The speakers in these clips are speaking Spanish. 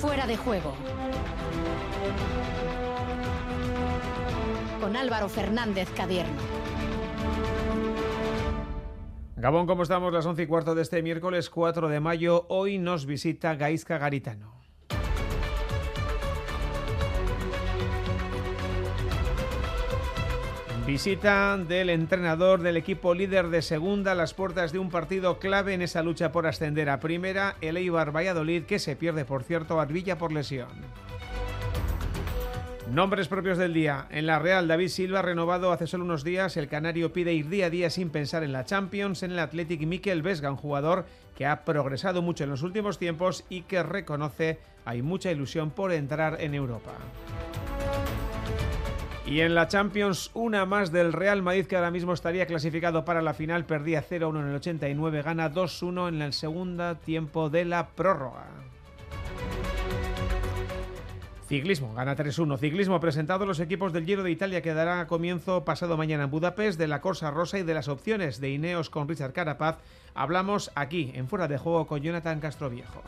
Fuera de juego. Con Álvaro Fernández Cadierno. Gabón, ¿cómo estamos? Las 11 y cuarto de este miércoles 4 de mayo. Hoy nos visita Gaisca Garitano. Visita del entrenador del equipo líder de segunda a las puertas de un partido clave en esa lucha por ascender a primera, el Eibar Valladolid, que se pierde, por cierto, a Villa por lesión. Nombres propios del día. En la Real, David Silva renovado hace solo unos días. El canario pide ir día a día sin pensar en la Champions. En el Athletic, Mikel Vesga, un jugador que ha progresado mucho en los últimos tiempos y que reconoce hay mucha ilusión por entrar en Europa. Y en la Champions, una más del Real Madrid que ahora mismo estaría clasificado para la final. Perdía 0-1 en el 89, gana 2-1 en el segundo tiempo de la prórroga. Ciclismo, gana 3-1. Ciclismo presentado los equipos del Giro de Italia que dará comienzo pasado mañana en Budapest, de la Corsa Rosa y de las opciones de Ineos con Richard Carapaz. Hablamos aquí, en Fuera de Juego, con Jonathan Castroviejo.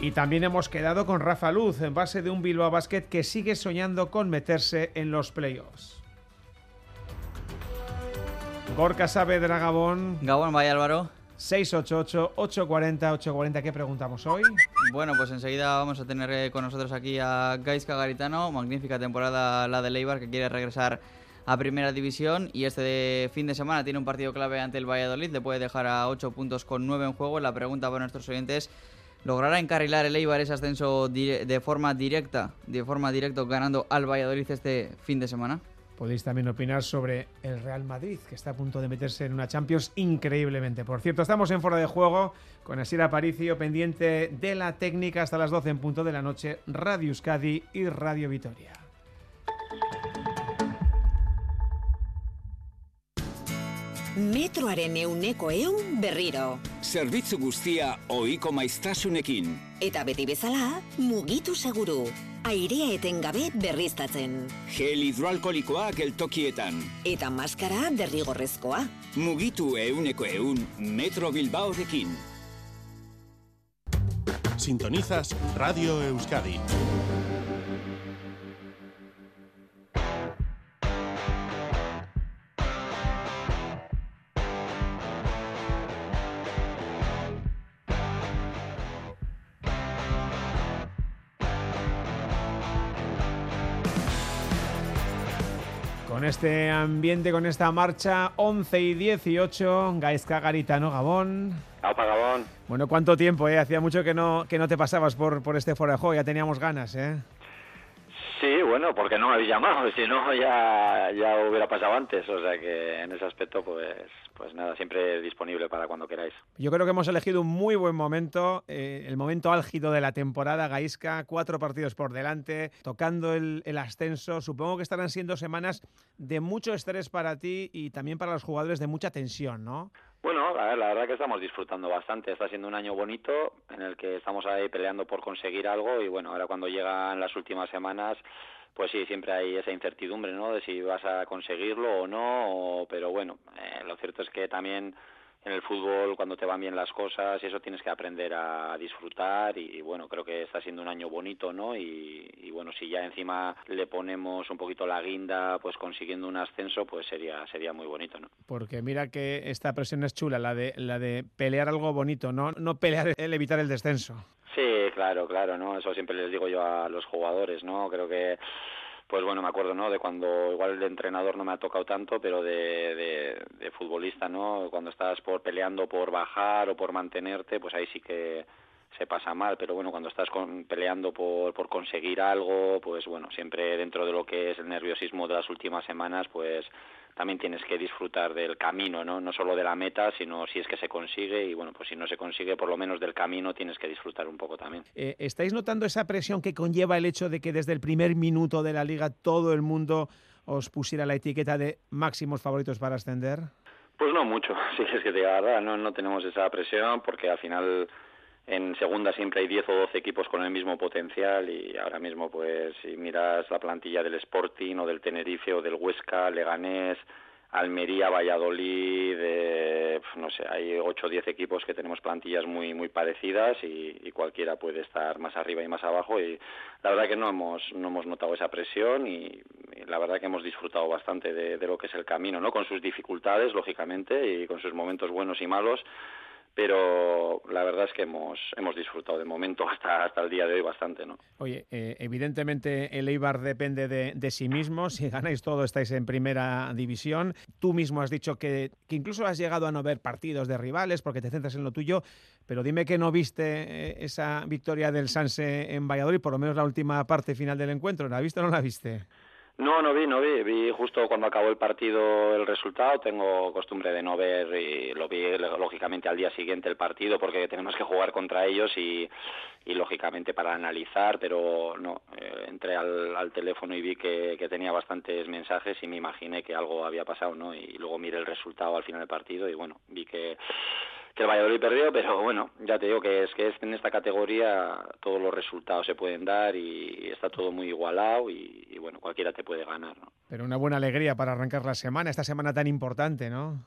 Y también hemos quedado con Rafa Luz en base de un Bilbao Basket que sigue soñando con meterse en los playoffs. Gorka Saavedra Gabón. Gabón, vaya Álvaro. 688-840-840, ¿qué preguntamos hoy? Bueno, pues enseguida vamos a tener eh, con nosotros aquí a Gaisca Garitano, magnífica temporada la de Leibar que quiere regresar a Primera División y este fin de semana tiene un partido clave ante el Valladolid, le puede dejar a 8 puntos con 9 en juego. La pregunta para nuestros oyentes ¿Logrará encarrilar el Eibar ese ascenso de forma directa, de forma directa ganando al Valladolid este fin de semana? Podéis también opinar sobre el Real Madrid, que está a punto de meterse en una Champions increíblemente. Por cierto, estamos en Fora de Juego con Asira Aparicio, pendiente de la técnica hasta las 12 en punto de la noche, Radio Euskadi y Radio Vitoria. Metroaren euneko eun berriro. Zerbitzu guztia oiko maiztasunekin. Eta beti bezala, mugitu seguru. Airea etengabe berriztatzen. Gel hidroalkolikoa geltokietan. Eta maskara derrigorrezkoa. Mugitu euneko eun Metro Bilbaorekin. Sintonizas Radio Euskadi. Con este ambiente, con esta marcha, 11 y 18, Gaisca Garitano, Gabón. Aupa, Gabón. Bueno, ¿cuánto tiempo, eh? Hacía mucho que no, que no te pasabas por, por este juego, ya teníamos ganas, ¿eh? Bueno, porque no me habéis llamado, si no ya, ya hubiera pasado antes, o sea que en ese aspecto pues, pues nada, siempre disponible para cuando queráis. Yo creo que hemos elegido un muy buen momento, eh, el momento álgido de la temporada, Gaisca, cuatro partidos por delante, tocando el, el ascenso, supongo que estarán siendo semanas de mucho estrés para ti y también para los jugadores de mucha tensión, ¿no? Bueno, a ver, la verdad que estamos disfrutando bastante. Está siendo un año bonito en el que estamos ahí peleando por conseguir algo y bueno, ahora cuando llegan las últimas semanas, pues sí, siempre hay esa incertidumbre, ¿no? De si vas a conseguirlo o no, o- pero bueno, eh, lo cierto es que también en el fútbol cuando te van bien las cosas, eso tienes que aprender a disfrutar y, y, bueno, creo que está siendo un año bonito, ¿no? Y, y bueno, si ya encima le ponemos un poquito la guinda, pues consiguiendo un ascenso, pues sería sería muy bonito, ¿no? Porque mira que esta presión es chula, la de, la de pelear algo bonito, no, no pelear el evitar el descenso. Sí, claro, claro, ¿no? Eso siempre les digo yo a los jugadores, ¿no? Creo que, pues bueno, me acuerdo, ¿no? De cuando igual de entrenador no me ha tocado tanto, pero de, de, de futbolista, ¿no? Cuando estás por peleando por bajar o por mantenerte, pues ahí sí que se pasa mal, pero bueno, cuando estás con, peleando por, por conseguir algo, pues bueno, siempre dentro de lo que es el nerviosismo de las últimas semanas, pues también tienes que disfrutar del camino, ¿no? No solo de la meta, sino si es que se consigue y bueno, pues si no se consigue, por lo menos del camino tienes que disfrutar un poco también. Eh, ¿Estáis notando esa presión que conlleva el hecho de que desde el primer minuto de la liga todo el mundo os pusiera la etiqueta de máximos favoritos para ascender? Pues no mucho, si es que la verdad, no, no tenemos esa presión porque al final en segunda siempre hay 10 o 12 equipos con el mismo potencial y ahora mismo pues si miras la plantilla del Sporting o del Tenerife o del Huesca, Leganés, Almería, Valladolid, eh, no sé, hay 8 o 10 equipos que tenemos plantillas muy muy parecidas y, cualquiera puede estar más arriba y más abajo y la verdad que no hemos no hemos notado esa presión y, la verdad que hemos disfrutado bastante de, de, lo que es el camino, ¿no? Con sus dificultades, lógicamente, y con sus momentos buenos y malos, pero la verdad es que hemos, hemos disfrutado de momento hasta, hasta el día de hoy bastante. ¿no? Oye, eh, evidentemente el Eibar depende de, de, sí mismo, si ganáis todo estáis en primera división, tú mismo has dicho que, que, incluso has llegado a no ver partidos de rivales porque te centras en lo tuyo, pero dime que no viste eh, esa victoria del Sanse en Valladolid, por lo menos la última parte final del encuentro, ¿la viste o no la viste? No, no vi, no vi. Vi justo cuando acabó el partido el resultado. Tengo costumbre de no ver y lo vi lógicamente al día siguiente el partido porque tenemos que jugar contra ellos y, y lógicamente para analizar, pero no. Eh, entré al, al, teléfono y vi que, que, tenía bastantes mensajes y me imaginé que algo había pasado, ¿no? Y luego miré el resultado al final del partido y bueno, vi que que el Valladolid perdió, pero bueno, ya te digo que es que en esta categoría todos los resultados se pueden dar y está todo muy igualado y, y bueno, cualquiera te puede ganar, ¿no? Pero una buena alegría para arrancar la semana, esta semana tan importante, ¿no?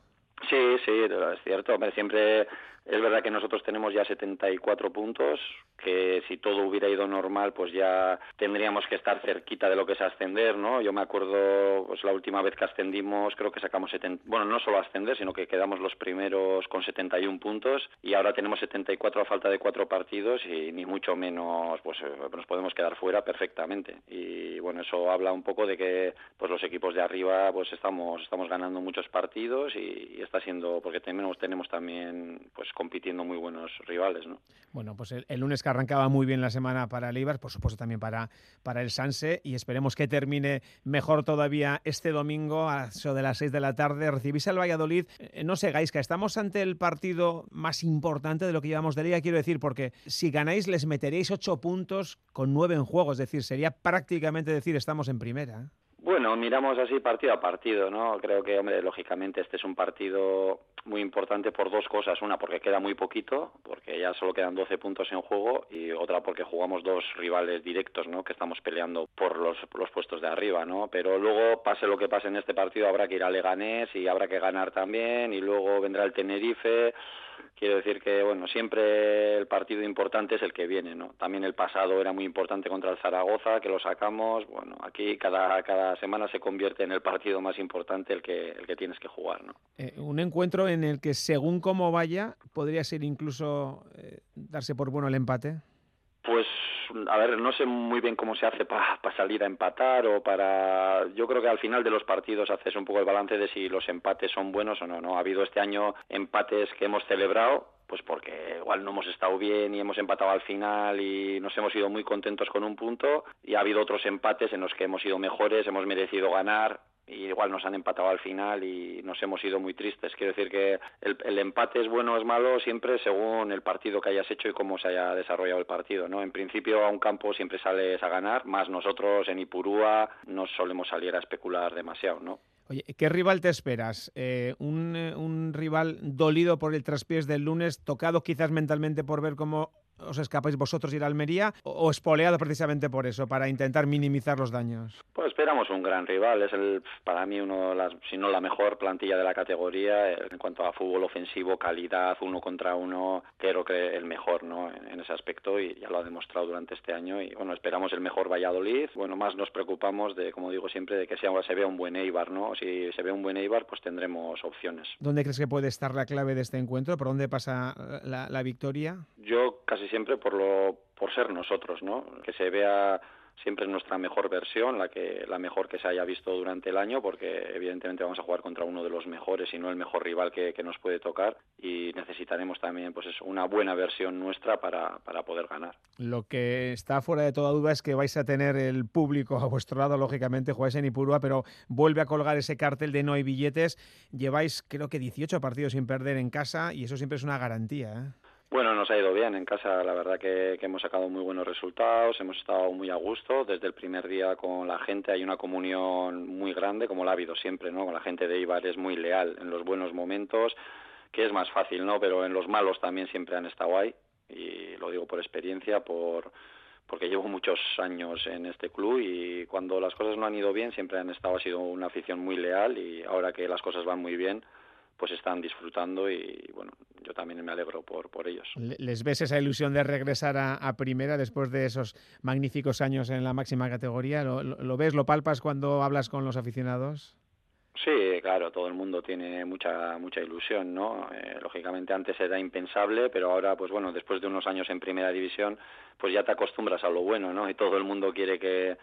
Sí, sí, es cierto. Hombre, siempre es verdad que nosotros tenemos ya 74 puntos, que si todo hubiera ido normal, pues ya tendríamos que estar cerquita de lo que es ascender, ¿no? Yo me acuerdo, pues la última vez que ascendimos, creo que sacamos 70, bueno, no solo ascender, sino que quedamos los primeros con 71 puntos y ahora tenemos 74 a falta de cuatro partidos y ni mucho menos, pues eh, nos podemos quedar fuera perfectamente. Y bueno, eso habla un poco de que, pues los equipos de arriba, pues estamos estamos ganando muchos partidos y, está siendo, porque tenemos tenemos también, pues compitiendo muy buenos rivales, ¿no? Bueno, pues el, lunes que arrancaba muy bien la semana para el por supuesto también para, para el Sanse, y esperemos que termine mejor todavía este domingo a eso de las 6 de la tarde. Recibís al Valladolid. Eh, no sé, Gaisca, estamos ante el partido más importante de lo que llevamos de liga, quiero decir, porque si ganáis les meteréis 8 puntos con 9 en juego, es decir, sería prácticamente decir estamos en primera. Bueno, miramos así partido a partido, ¿no? Creo que, hombre, lógicamente este es un partido muy importante por dos cosas. Una, porque queda muy poquito, porque ya solo quedan 12 puntos en juego, y otra, porque jugamos dos rivales directos, ¿no? Que estamos peleando por los, los puestos de arriba, ¿no? Pero luego, pase lo que pase en este partido, habrá que ir a Leganés y habrá que ganar también, y luego vendrá el Tenerife quiero decir que bueno siempre el partido importante es el que viene no también el pasado era muy importante contra el Zaragoza que lo sacamos. Bueno aquí cada cada semana se convierte en el partido más importante el que el que tienes que jugar no eh, un encuentro en el que según cómo vaya podría ser incluso eh, darse por bueno el empate pues a ver, no sé muy bien cómo se hace para pa salir a empatar o para... Yo creo que al final de los partidos haces un poco el balance de si los empates son buenos o no, ¿no? Ha habido este año empates que hemos celebrado, pues porque igual no hemos estado bien y hemos empatado al final y nos hemos ido muy contentos con un punto y ha habido otros empates en los que hemos ido mejores, hemos merecido ganar y igual nos han empatado al final y nos hemos ido muy tristes. Quiero decir que el, el, empate es bueno o es malo siempre según el partido que hayas hecho y cómo se haya desarrollado el partido. ¿no? En principio a un campo siempre sales a ganar, más nosotros en Ipurúa no solemos salir a especular demasiado. ¿no? Oye, ¿qué rival te esperas? Eh, un, un rival dolido por el traspiés del lunes, tocado quizás mentalmente por ver cómo os escapáis vosotros ir a Almería o espoleado precisamente por eso, para intentar minimizar los daños? Pues esperamos un gran rival, es el para mí uno de las, si no la mejor plantilla de la categoría en cuanto a fútbol ofensivo, calidad, uno contra uno, creo que el mejor ¿no? en, ese aspecto y ya lo ha demostrado durante este año y bueno, esperamos el mejor Valladolid, bueno, más nos preocupamos de, como digo siempre, de que sea, se vea un buen Eibar, ¿no? Si se ve un buen Eibar, pues tendremos opciones. ¿Dónde crees que puede estar la clave de este encuentro? ¿Por dónde pasa la, la victoria? Yo casi siempre por lo por ser nosotros, ¿no? Que se vea siempre nuestra mejor versión, la que la mejor que se haya visto durante el año, porque evidentemente vamos a jugar contra uno de los mejores y no el mejor rival que, que nos puede tocar y necesitaremos también pues eso, una buena versión nuestra para, para poder ganar. Lo que está fuera de toda duda es que vais a tener el público a vuestro lado, lógicamente, jugáis en Ipurúa, pero vuelve a colgar ese cartel de no hay billetes. Lleváis creo que 18 partidos sin perder en casa y eso siempre es una garantía. ¿eh? Bueno, nos ha ido bien en casa, la verdad que, que, hemos sacado muy buenos resultados, hemos estado muy a gusto desde el primer día con la gente, hay una comunión muy grande, como la ha habido siempre, ¿no? Con la gente de Ibar es muy leal en los buenos momentos, que es más fácil, ¿no? Pero en los malos también siempre han estado ahí, y lo digo por experiencia, por porque llevo muchos años en este club y cuando las cosas no han ido bien siempre han estado, ha sido una afición muy leal y ahora que las cosas van muy bien, pues están disfrutando y bueno, yo también me alegro por, por ellos. ¿Les ves esa ilusión de regresar a, primera después de esos magníficos años en la máxima categoría? ¿Lo, ves, lo palpas cuando hablas con los aficionados? Sí, claro, todo el mundo tiene mucha mucha ilusión, ¿no? Eh, lógicamente antes era impensable, pero ahora, pues bueno, después de unos años en primera división, pues ya te acostumbras a lo bueno, ¿no? Y todo el mundo quiere que,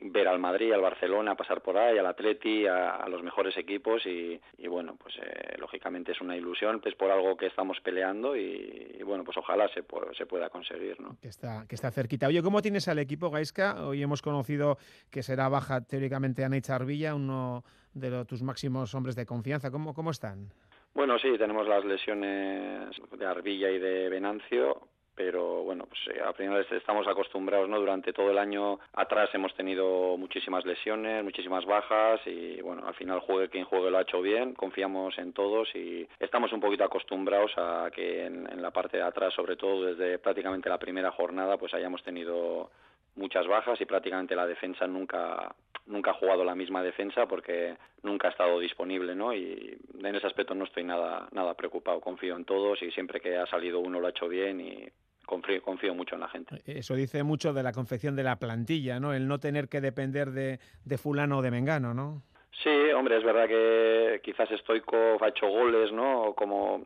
ver al Madrid, al Barcelona, pasar por ahí, al Atleti, a, los mejores equipos y, bueno, pues eh, lógicamente es una ilusión, pues por algo que estamos peleando y, bueno, pues ojalá se, se pueda conseguir, ¿no? Que está, que está cerquita. Oye, ¿cómo tienes al equipo, Gaisca? Hoy hemos conocido que será baja teóricamente a Neicha Arvilla, uno de tus máximos hombres de confianza. ¿Cómo, cómo están? Bueno, sí, tenemos las lesiones de Arvilla y de Venancio, pero bueno, pues eh, al final estamos acostumbrados, ¿no? Durante todo el año atrás hemos tenido muchísimas lesiones, muchísimas bajas y bueno, al final juegue quien juegue lo ha hecho bien, confiamos en todos y estamos un poquito acostumbrados a que en, la parte de atrás, sobre todo desde prácticamente la primera jornada, pues hayamos tenido muchas bajas y prácticamente la defensa nunca nunca ha jugado la misma defensa porque nunca ha estado disponible, ¿no? Y en ese aspecto no estoy nada nada preocupado, confío en todos y siempre que ha salido uno lo ha hecho bien y confío, confío mucho en la gente. Eso dice mucho de la confección de la plantilla, ¿no? El no tener que depender de, de fulano o de mengano, ¿no? Sí, hombre, es verdad que quizás Stoikov ha hecho goles, ¿no? Como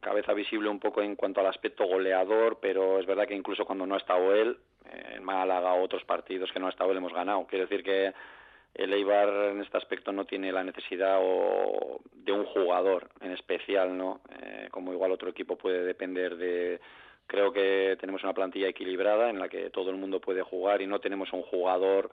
cabeza visible un poco en cuanto al aspecto goleador, pero es verdad que incluso cuando no ha estado él, en Málaga o otros partidos que no ha estado él hemos ganado. Quiero decir que el Eibar en este aspecto no tiene la necesidad de un jugador en especial, ¿no? Eh, como igual otro equipo puede depender de Creo que tenemos una plantilla equilibrada en la que todo el mundo puede jugar y no tenemos un jugador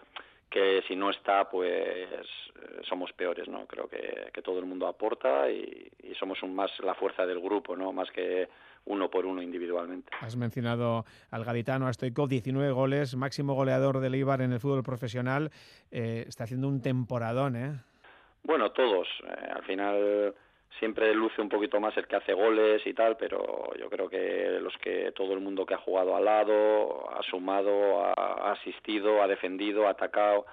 que si no está, pues eh, somos peores, ¿no? Creo que, que todo el mundo aporta y, somos un, más la fuerza del grupo, ¿no? Más que uno por uno individualmente. Has mencionado al gaditano, a Stoikov, 19 goles, máximo goleador del Eibar en el fútbol profesional. Eh, está haciendo un temporadón, ¿eh? Bueno, todos. Eh, al final siempre luce un poquito más el que hace goles y tal, pero yo creo que los que todo el mundo que ha jugado al lado, ha sumado, ha asistido, ha defendido, ha atacado,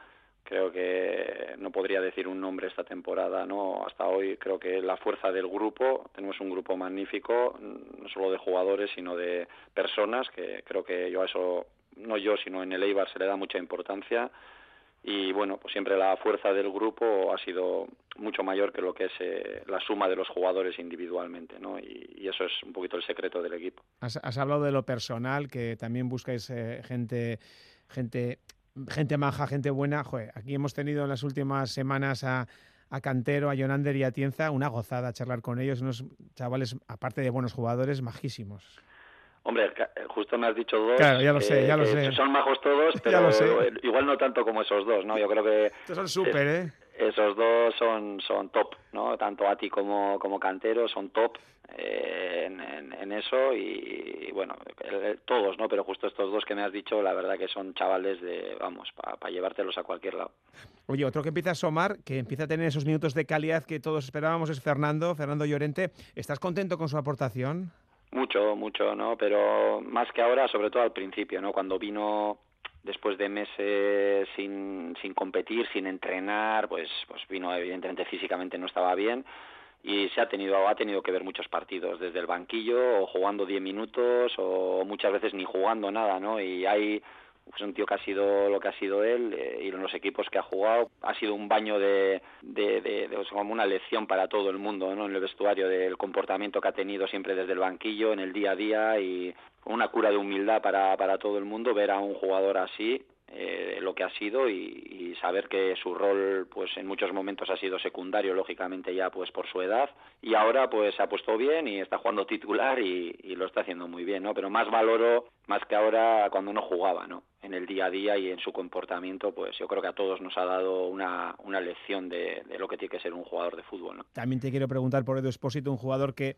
creo que no podría decir un nombre esta temporada, ¿no? Hasta hoy creo que la fuerza del grupo, tenemos un grupo magnífico, no solo de jugadores, sino de personas, que creo que yo a eso, no yo, sino en el Eibar se le da mucha importancia y bueno, pues siempre la fuerza del grupo ha sido mucho mayor que lo que es eh, la suma de los jugadores individualmente, ¿no? Y, eso es un poquito el secreto del equipo. Has, hablado de lo personal, que también buscáis eh, gente, gente, gente maja, gente buena. Joder, aquí hemos tenido en las últimas semanas a, a Cantero, a Jonander y a Tienza, una gozada charlar con ellos, unos chavales, aparte de buenos jugadores, majísimos. Hombre, justo me has dicho dos. Claro, ya lo sé, ya lo sé. Son majos todos, pero igual no tanto como esos dos, ¿no? Yo creo que... Estos son súper, ¿eh? Esos dos son, son top, ¿no? Tanto Ati como, como Cantero son top eh, en, en, eso y, bueno, todos, ¿no? Pero justo estos dos que me has dicho, la verdad que son chavales de, vamos, para llevártelos a cualquier lado. Oye, otro que empieza a asomar, que empieza a tener esos minutos de calidad que todos esperábamos es Fernando, Fernando Llorente. ¿Estás contento con su aportación? Mucho, mucho, ¿no? Pero más que ahora, sobre todo al principio, ¿no? Cuando vino después de meses sin, sin competir, sin entrenar, pues, pues vino evidentemente físicamente no estaba bien y se ha tenido ha tenido que ver muchos partidos desde el banquillo o jugando 10 minutos o muchas veces ni jugando nada, ¿no? Y hay es un tío que ha sido lo que ha sido él eh, y en los equipos que ha jugado ha sido un baño de, de, de, como una lección para todo el mundo ¿no? en el vestuario del comportamiento que ha tenido siempre desde el banquillo en el día a día y una cura de humildad para, para todo el mundo ver a un jugador así eh, lo que ha sido y, saber que su rol pues en muchos momentos ha sido secundario lógicamente ya pues por su edad y ahora pues se ha puesto bien y está jugando titular y, lo está haciendo muy bien no pero más valoro más que ahora cuando no jugaba no en el día a día y en su comportamiento pues yo creo que a todos nos ha dado una, una lección de, lo que tiene que ser un jugador de fútbol ¿no? también te quiero preguntar por Edu Espósito un jugador que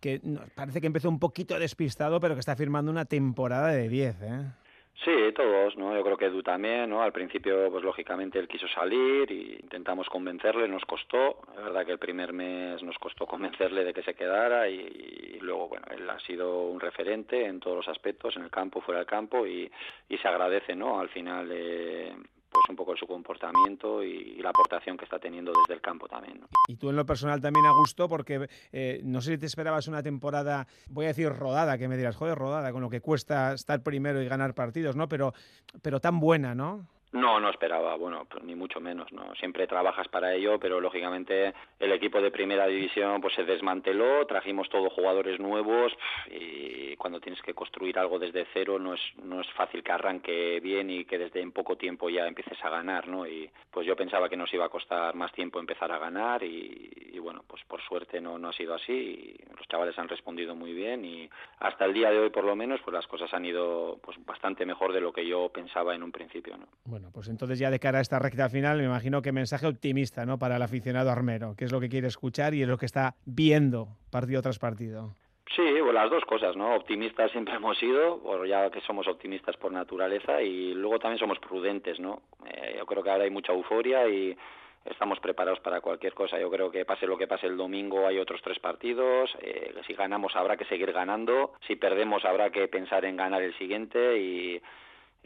que parece que empezó un poquito despistado pero que está firmando una temporada de 10 ¿eh? Sí, todos, ¿no? Yo creo que Edu también, ¿no? Al principio, pues lógicamente él quiso salir y intentamos convencerle, nos costó, es verdad que el primer mes nos costó convencerle de que se quedara y, luego, bueno, él ha sido un referente en todos los aspectos, en el campo, fuera del campo, y, y se agradece, ¿no? Al final, eh, pues un poco su comportamiento y, la aportación que está teniendo desde el campo también. Y tú en lo personal también a gusto, porque eh, no sé si te esperabas una temporada, voy a decir rodada, que me dirás, joder, rodada, con lo que cuesta estar primero y ganar partidos, ¿no? Pero, pero tan buena, ¿no? No, no esperaba, bueno, pues ni mucho menos, ¿no? Siempre trabajas para ello, pero lógicamente el equipo de primera división pues se desmanteló, trajimos todos jugadores nuevos y cuando tienes que construir algo desde cero no es, no es fácil que arranque bien y que desde en poco tiempo ya empieces a ganar, ¿no? Y pues yo pensaba que nos iba a costar más tiempo empezar a ganar y, bueno, pues por suerte no, no ha sido así y los chavales han respondido muy bien y hasta el día de hoy por lo menos pues las cosas han ido pues bastante mejor de lo que yo pensaba en un principio, ¿no? Bueno, pues entonces ya de cara a esta recta final, me imagino que mensaje optimista, ¿no? Para el aficionado armero, que es lo que quiere escuchar y es lo que está viendo partido tras partido. Sí, pues las dos cosas, ¿no? Optimistas siempre hemos sido, ya que somos optimistas por naturaleza, y luego también somos prudentes, ¿no? Eh, yo creo que ahora hay mucha euforia y estamos preparados para cualquier cosa. Yo creo que pase lo que pase el domingo, hay otros tres partidos. Eh, si ganamos habrá que seguir ganando. Si perdemos habrá que pensar en ganar el siguiente y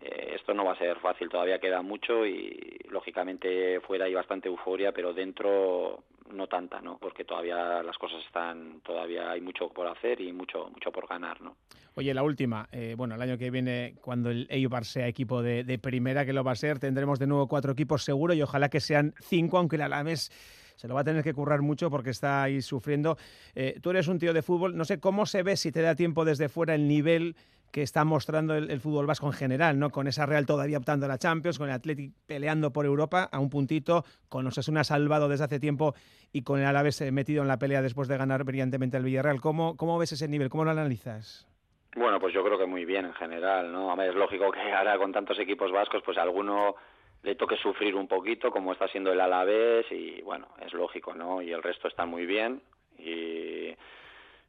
eh, esto no va a ser fácil, todavía queda mucho y lógicamente fuera hay bastante euforia, pero dentro no tanta, ¿no? Porque todavía las cosas están, todavía hay mucho por hacer y mucho, mucho por ganar, ¿no? Oye, la última, eh, bueno, el año que viene, cuando el Eibar sea equipo de, primera, que lo va a ser, tendremos de nuevo cuatro equipos seguro y ojalá que sean cinco, aunque el Alaves se lo va a tener que currar mucho porque está ahí sufriendo. Eh, tú eres un tío de fútbol, no sé cómo se ve si te da tiempo desde fuera el nivel que está mostrando el, fútbol vasco en general, ¿no? Con esa Real todavía optando a la Champions, con el Athletic peleando por Europa a un puntito, con Osasuna salvado desde hace tiempo y con el Alavés eh, metido en la pelea después de ganar brillantemente el Villarreal. ¿Cómo, cómo ves ese nivel? ¿Cómo lo analizas? Bueno, pues yo creo que muy bien en general, ¿no? A es lógico que ahora con tantos equipos vascos, pues a alguno le toque sufrir un poquito, como está siendo el Alavés, y bueno, es lógico, ¿no? Y el resto está muy bien. Y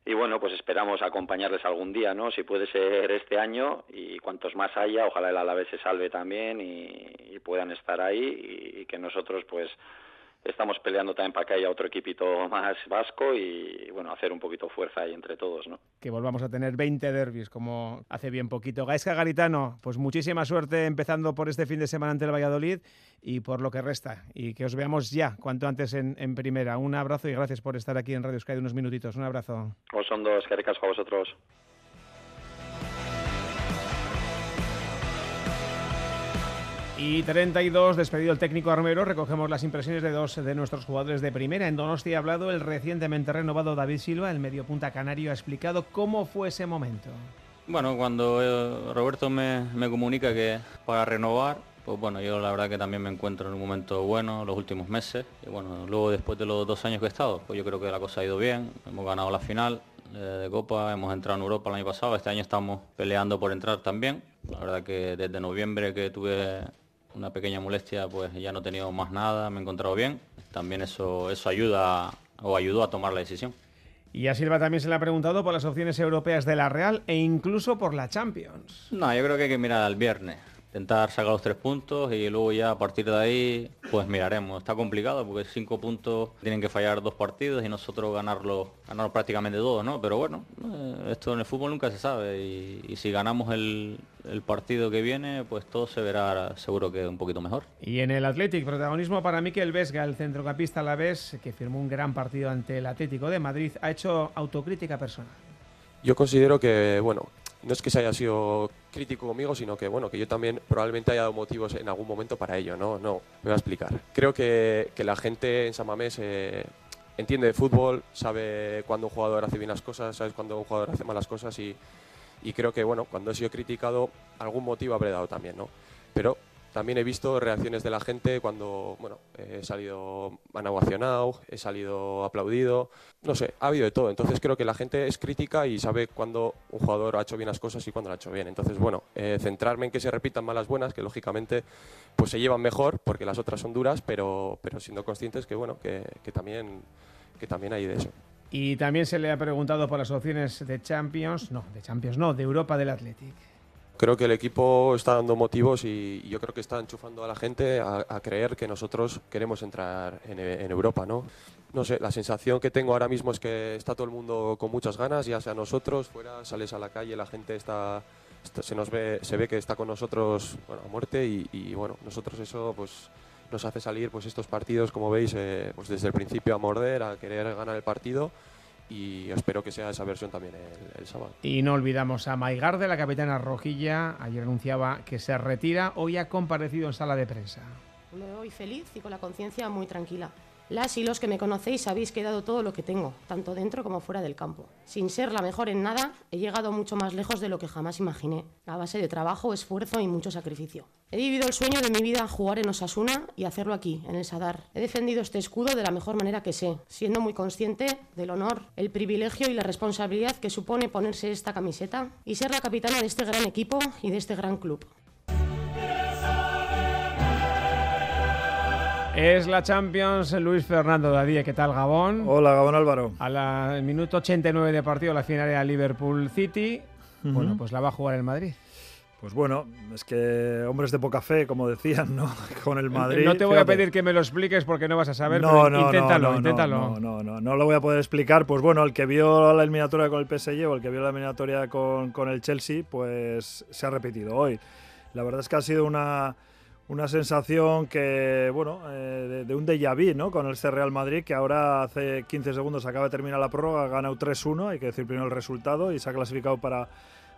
y bueno, pues esperamos acompañarles algún día, ¿no? Si puede ser este año y cuantos más haya, ojalá el Alavés se salve también y, puedan estar ahí y, que nosotros pues estamos peleando también para que haya otro equipito más vasco y bueno, hacer un poquito fuerza ahí entre todos, ¿no? Que volvamos a tener 20 derbis como hace bien poquito. Gaisca Garitano, pues muchísima suerte empezando por este fin de semana ante el Valladolid y por lo que resta y que os veamos ya cuanto antes en, primera. Un abrazo y gracias por estar aquí en Radio Sky unos minutitos. Un abrazo. Os son dos, que a vosotros. Y 32, despedido el técnico armero, recogemos las impresiones de dos de nuestros jugadores de primera. En Donosti ha hablado el recientemente renovado David Silva, el mediopunta canario, ha explicado cómo fue ese momento. Bueno, cuando eh, Roberto me, me comunica que para renovar, pues bueno, yo la verdad que también me encuentro en un momento bueno los últimos meses. Y bueno, luego después de los dos años que he estado, pues yo creo que la cosa ha ido bien. Hemos ganado la final eh, de Copa, hemos entrado en Europa el año pasado, este año estamos peleando por entrar también. La verdad que desde noviembre que tuve una pequeña molestia, pues ya no he tenido más nada, me he encontrado bien. También eso, eso ayuda o ayudó a tomar la decisión. Y a Silva también se le ha preguntado por las opciones europeas de la Real e incluso por la Champions. No, yo creo que hay que mirar al viernes intentar sacar los tres puntos y luego ya a partir de ahí pues miraremos. Está complicado porque cinco puntos tienen que fallar dos partidos y nosotros ganarlo, ganarlo prácticamente todos, ¿no? Pero bueno, eh, esto en el fútbol nunca se sabe y, si ganamos el, partido que viene, pues todo se verá seguro que un poquito mejor. Y en el Athletic, protagonismo para Miquel Vesga, el centrocampista a la vez, que firmó un gran partido ante el Atlético de Madrid, ha hecho autocrítica personal. Yo considero que, bueno, no es que se haya sido crítico conmigo, sino que bueno, que yo también probablemente haya dado motivos en algún momento para ello, ¿no? No, me voy a explicar. Creo que, que la gente en San Mamés eh, entiende de fútbol, sabe cuándo un jugador hace bien las cosas, sabe cuándo un jugador hace malas cosas y, y creo que bueno, cuando he sido criticado, algún motivo habré dado también, ¿no? Pero también he visto reacciones de la gente cuando, bueno, he salido, han ovacionado, he salido aplaudido, no sé, ha habido de todo. Entonces creo que la gente es crítica y sabe cuándo un jugador ha hecho bien las cosas y cuándo lo ha hecho bien. Entonces, bueno, eh, centrarme en que se repitan malas buenas, que lógicamente pues se llevan mejor porque las otras son duras, pero, pero siendo conscientes que, bueno, que, que también, que también hay de eso. Y también se le ha preguntado por las opciones de Champions, no, de Champions no, de Europa del Athletic creo que el equipo está dando motivos y, yo creo que está enchufando a la gente a, creer que nosotros queremos entrar en, Europa, ¿no? no sé, la sensación que tengo ahora mismo es que está todo el mundo con muchas ganas, ya sea nosotros, fuera, sales a la calle, la gente está, se nos ve, se ve que está con nosotros a muerte y, y, bueno, nosotros eso pues nos hace salir pues estos partidos, como veis, eh, pues desde el principio a morder, a querer ganar el partido y espero que sea esa versión también el, el sábado. Y no olvidamos a Maigarde, la capitana rojilla. Ayer anunciaba que se retira. Hoy ha comparecido en sala de prensa. Me voy feliz y con la conciencia muy tranquila. Las y los que me conocéis sabéis que he dado todo lo que tengo, tanto dentro como fuera del campo. Sin ser la mejor en nada, he llegado mucho más lejos de lo que jamás imaginé, a base de trabajo, esfuerzo y mucho sacrificio. He vivido el sueño de mi vida jugar en Osasuna y hacerlo aquí, en el Sadar. He defendido este escudo de la mejor manera que sé, siendo muy consciente del honor, el privilegio y la responsabilidad que supone ponerse esta camiseta y ser la capitana de este gran equipo y de este gran club. Es la Champions, Luis Fernando Dadie, ¿qué tal Gabón? Hola, Gabón Álvaro. A la al minuto 89 de partido, la final era Liverpool City. Bueno, pues la va a jugar el Madrid. Pues bueno, es que hombres de poca fe, como decían, ¿no? Con el Madrid. no te voy a pedir que me lo expliques porque no vas a saber, no, pero no, inténtalo, no, no, inténtalo. No, no, no, no lo voy a poder explicar. Pues bueno, el que vio la eliminatoria con el PSG o el que vio la eliminatoria con, con el Chelsea, pues se ha repetido hoy. La verdad es que ha sido una, una sensación que, bueno, eh, de, un déjà vu, ¿no? Con este Real Madrid, que ahora hace 15 segundos acaba de terminar la prórroga, ha ganado 3-1, hay que decir primero el resultado, y se ha clasificado para,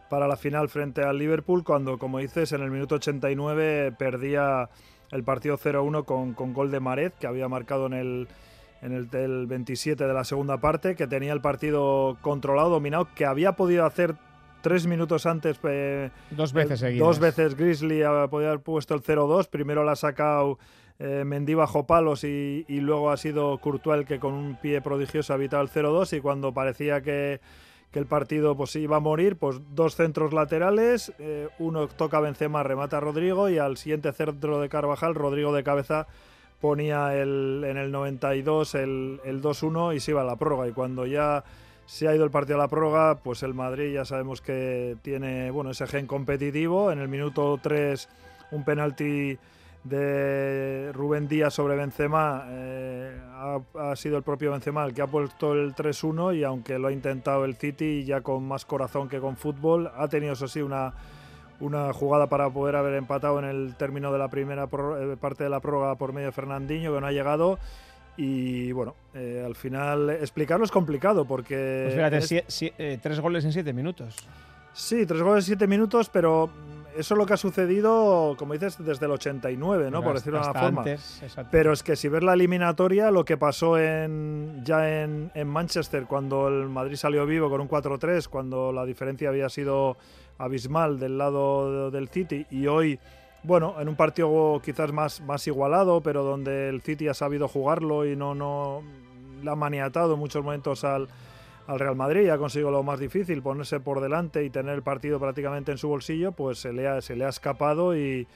para la final frente al Liverpool, cuando, como dices, en el minuto 89 perdía el partido 0-1 con, con gol de Maret, que había marcado en el, en el del 27 de la segunda parte, que tenía el partido controlado, dominado, que había podido hacer tres minutos antes. eh, Dos veces eh, seguidas. Dos veces Grizzly ha podido haber puesto el 0-2. Primero la ha sacado eh, Mendy bajo palos y, y luego ha sido Courtois el que con un pie prodigioso ha evitado el 0-2. Y cuando parecía que, que el partido pues iba a morir, pues dos centros laterales, eh, uno toca Benzema, remata a Rodrigo y al siguiente centro de Carvajal, Rodrigo de cabeza ponía el, en el 92 el, el 2-1 y se iba a la prórroga. Y cuando ya se ha ido el partido a la prórroga, pues el Madrid ya sabemos que tiene bueno ese gen competitivo. En el minuto 3 un penalti de Rubén Díaz sobre Benzema eh, ha, sido el propio Benzema el que ha puesto el 3-1 y aunque lo ha intentado el City ya con más corazón que con fútbol, ha tenido eso sí una una jugada para poder haber empatado en el término de la primera eh, parte de la prórroga por medio de Fernandinho que no ha llegado y bueno, eh, al final explicarlo es complicado porque Pues fíjate, sie- eh, tres goles en siete minutos. Sí, tres goles en siete minutos, pero eso es lo que ha sucedido, como dices, desde el 89, ¿no? Por Hasta- decirlo de hasta una forma. antes, pero es que si ves la eliminatoria, lo que pasó en, ya en, en Manchester, cuando el Madrid salió vivo con un 4-3, cuando la diferencia había sido abismal del lado del City, y hoy, bueno, en un partido quizás más, más igualado, pero donde el City ha sabido jugarlo y no, no le ha maniatado en muchos momentos al, al Real Madrid y ha conseguido lo más difícil, ponerse por delante y tener el partido prácticamente en su bolsillo, pues se le ha, se le ha escapado y,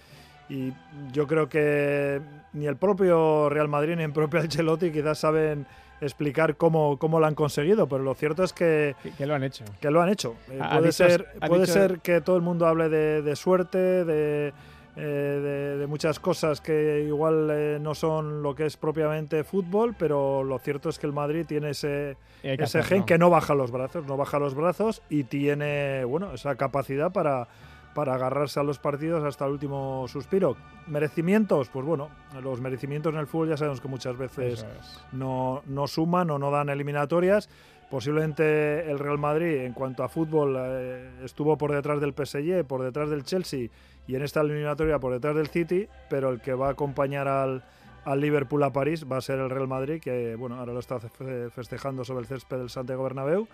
y yo creo que ni el propio Real Madrid ni el propio Ancelotti quizás saben explicar cómo, cómo lo han conseguido, pero lo cierto es que, Que, que lo han hecho. que lo han hecho. Eh, puede dicho- ser, puede dicho- ser que todo el mundo hable de, de suerte, de, eh, de, de muchas cosas que igual eh, no son lo que es propiamente fútbol, pero lo cierto es que el Madrid tiene ese, que ese gen que no baja los brazos, no baja los brazos y tiene bueno esa capacidad para, para agarrarse a los partidos hasta el último suspiro. ¿Merecimientos? Pues bueno, los merecimientos en el fútbol ya sabemos que muchas veces es. no, no suman o no dan eliminatorias. Posiblemente el Real Madrid, en cuanto a fútbol, eh, estuvo por detrás del PSG, por detrás del Chelsea y en esta eliminatoria por detrás del City, pero el que va a acompañar al, al Liverpool a París va a ser el Real Madrid, que bueno, ahora lo está fe- festejando sobre el césped del Santiago Bernabéu.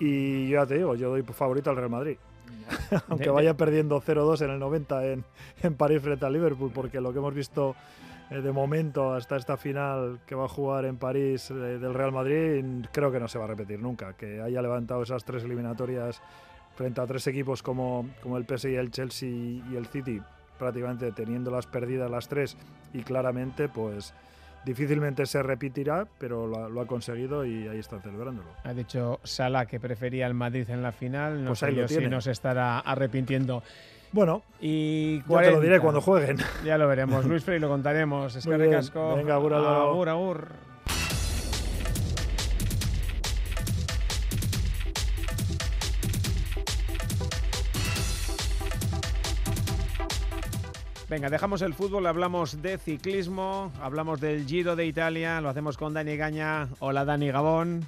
Y yo ya te digo, yo doy favorito al Real Madrid. Aunque vaya perdiendo 0-2 en el 90 en, en París frente al Liverpool, porque lo que hemos visto eh, de momento hasta esta final que va a jugar en París eh, del Real Madrid, creo que no se va a repetir nunca. Que haya levantado esas tres eliminatorias frente a tres equipos como, como el PSG, el Chelsea y el City, prácticamente teniéndolas perdidas las tres y claramente, pues difícilmente se repetirá, pero lo, ha- lo ha conseguido y ahí están celebrándolo. Ha dicho Sala que prefería el Madrid en la final. No Pues sé ahí lo yo si tiene. nos estará arrepintiendo. Bueno, Y ya te lo diré 40. cuando jueguen. Ya lo veremos. Luis Frey, lo contaremos. Es que. Venga. Agur, agur. Venga, dejamos el fútbol, hablamos de ciclismo, hablamos del Giro de Italia, lo hacemos con Dani Gaña. Hola Dani Gabón.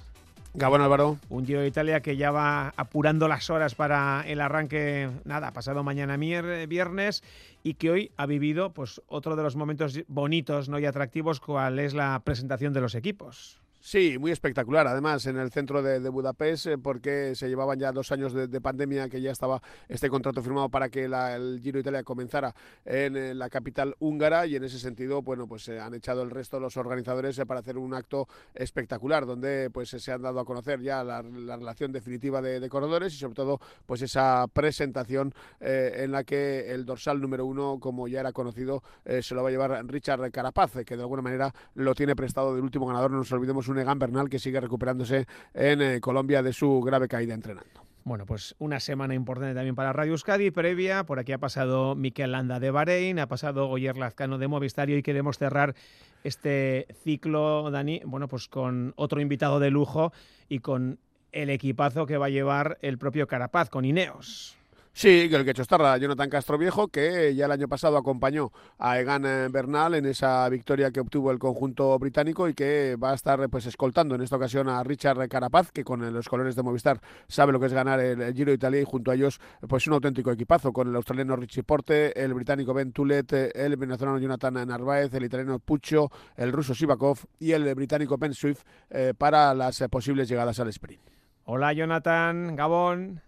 Gabón Álvaro. Un Giro de Italia que ya va apurando las horas para el arranque, nada, pasado mañana viernes y que hoy ha vivido pues otro de los momentos bonitos ¿no? y atractivos, cuál es la presentación de los equipos. Sí, muy espectacular. Además, en el centro de, Budapest, eh, porque se llevaban ya dos años de, pandemia que ya estaba este contrato firmado para que el Giro de Italia comenzara en, la capital húngara y en ese sentido, bueno, pues se han echado el resto los organizadores eh, para hacer un acto espectacular donde pues se han dado a conocer ya la, relación definitiva de, corredores y sobre todo pues esa presentación eh, en la que el dorsal número uno, como ya era conocido, se lo va a llevar Richard Carapaz, que de alguna manera lo tiene prestado del último ganador. No nos olvidemos Egan Bernal que sigue recuperándose en eh, Colombia de su grave caída entrenando. Bueno, pues una semana importante también para Radio Euskadi, previa. Por aquí ha pasado Miquel Landa de Bahrein, ha pasado Goyer Lazcano de Movistario y queremos cerrar este ciclo, Dani, bueno, pues con otro invitado de lujo y con el equipazo que va a llevar el propio Carapaz, con Ineos. Sí, que el que Chostarra, Jonathan Castro Viejo, que ya el año pasado acompañó a Egan eh, Bernal en esa victoria que obtuvo el conjunto británico y que va a estar pues escoltando en esta ocasión a Richard Carapaz, que con los colores de Movistar sabe lo que es ganar el, Giro de Italia y junto a ellos pues un auténtico equipazo con el australiano Richie Porte, el británico Ben Tulet, el venezolano Jonathan Narváez, el italiano Puccio, el ruso Sivakov y el británico Ben Swift eh, para las eh, posibles llegadas al sprint. Hola Jonathan, Gabón.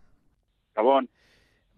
Gabón.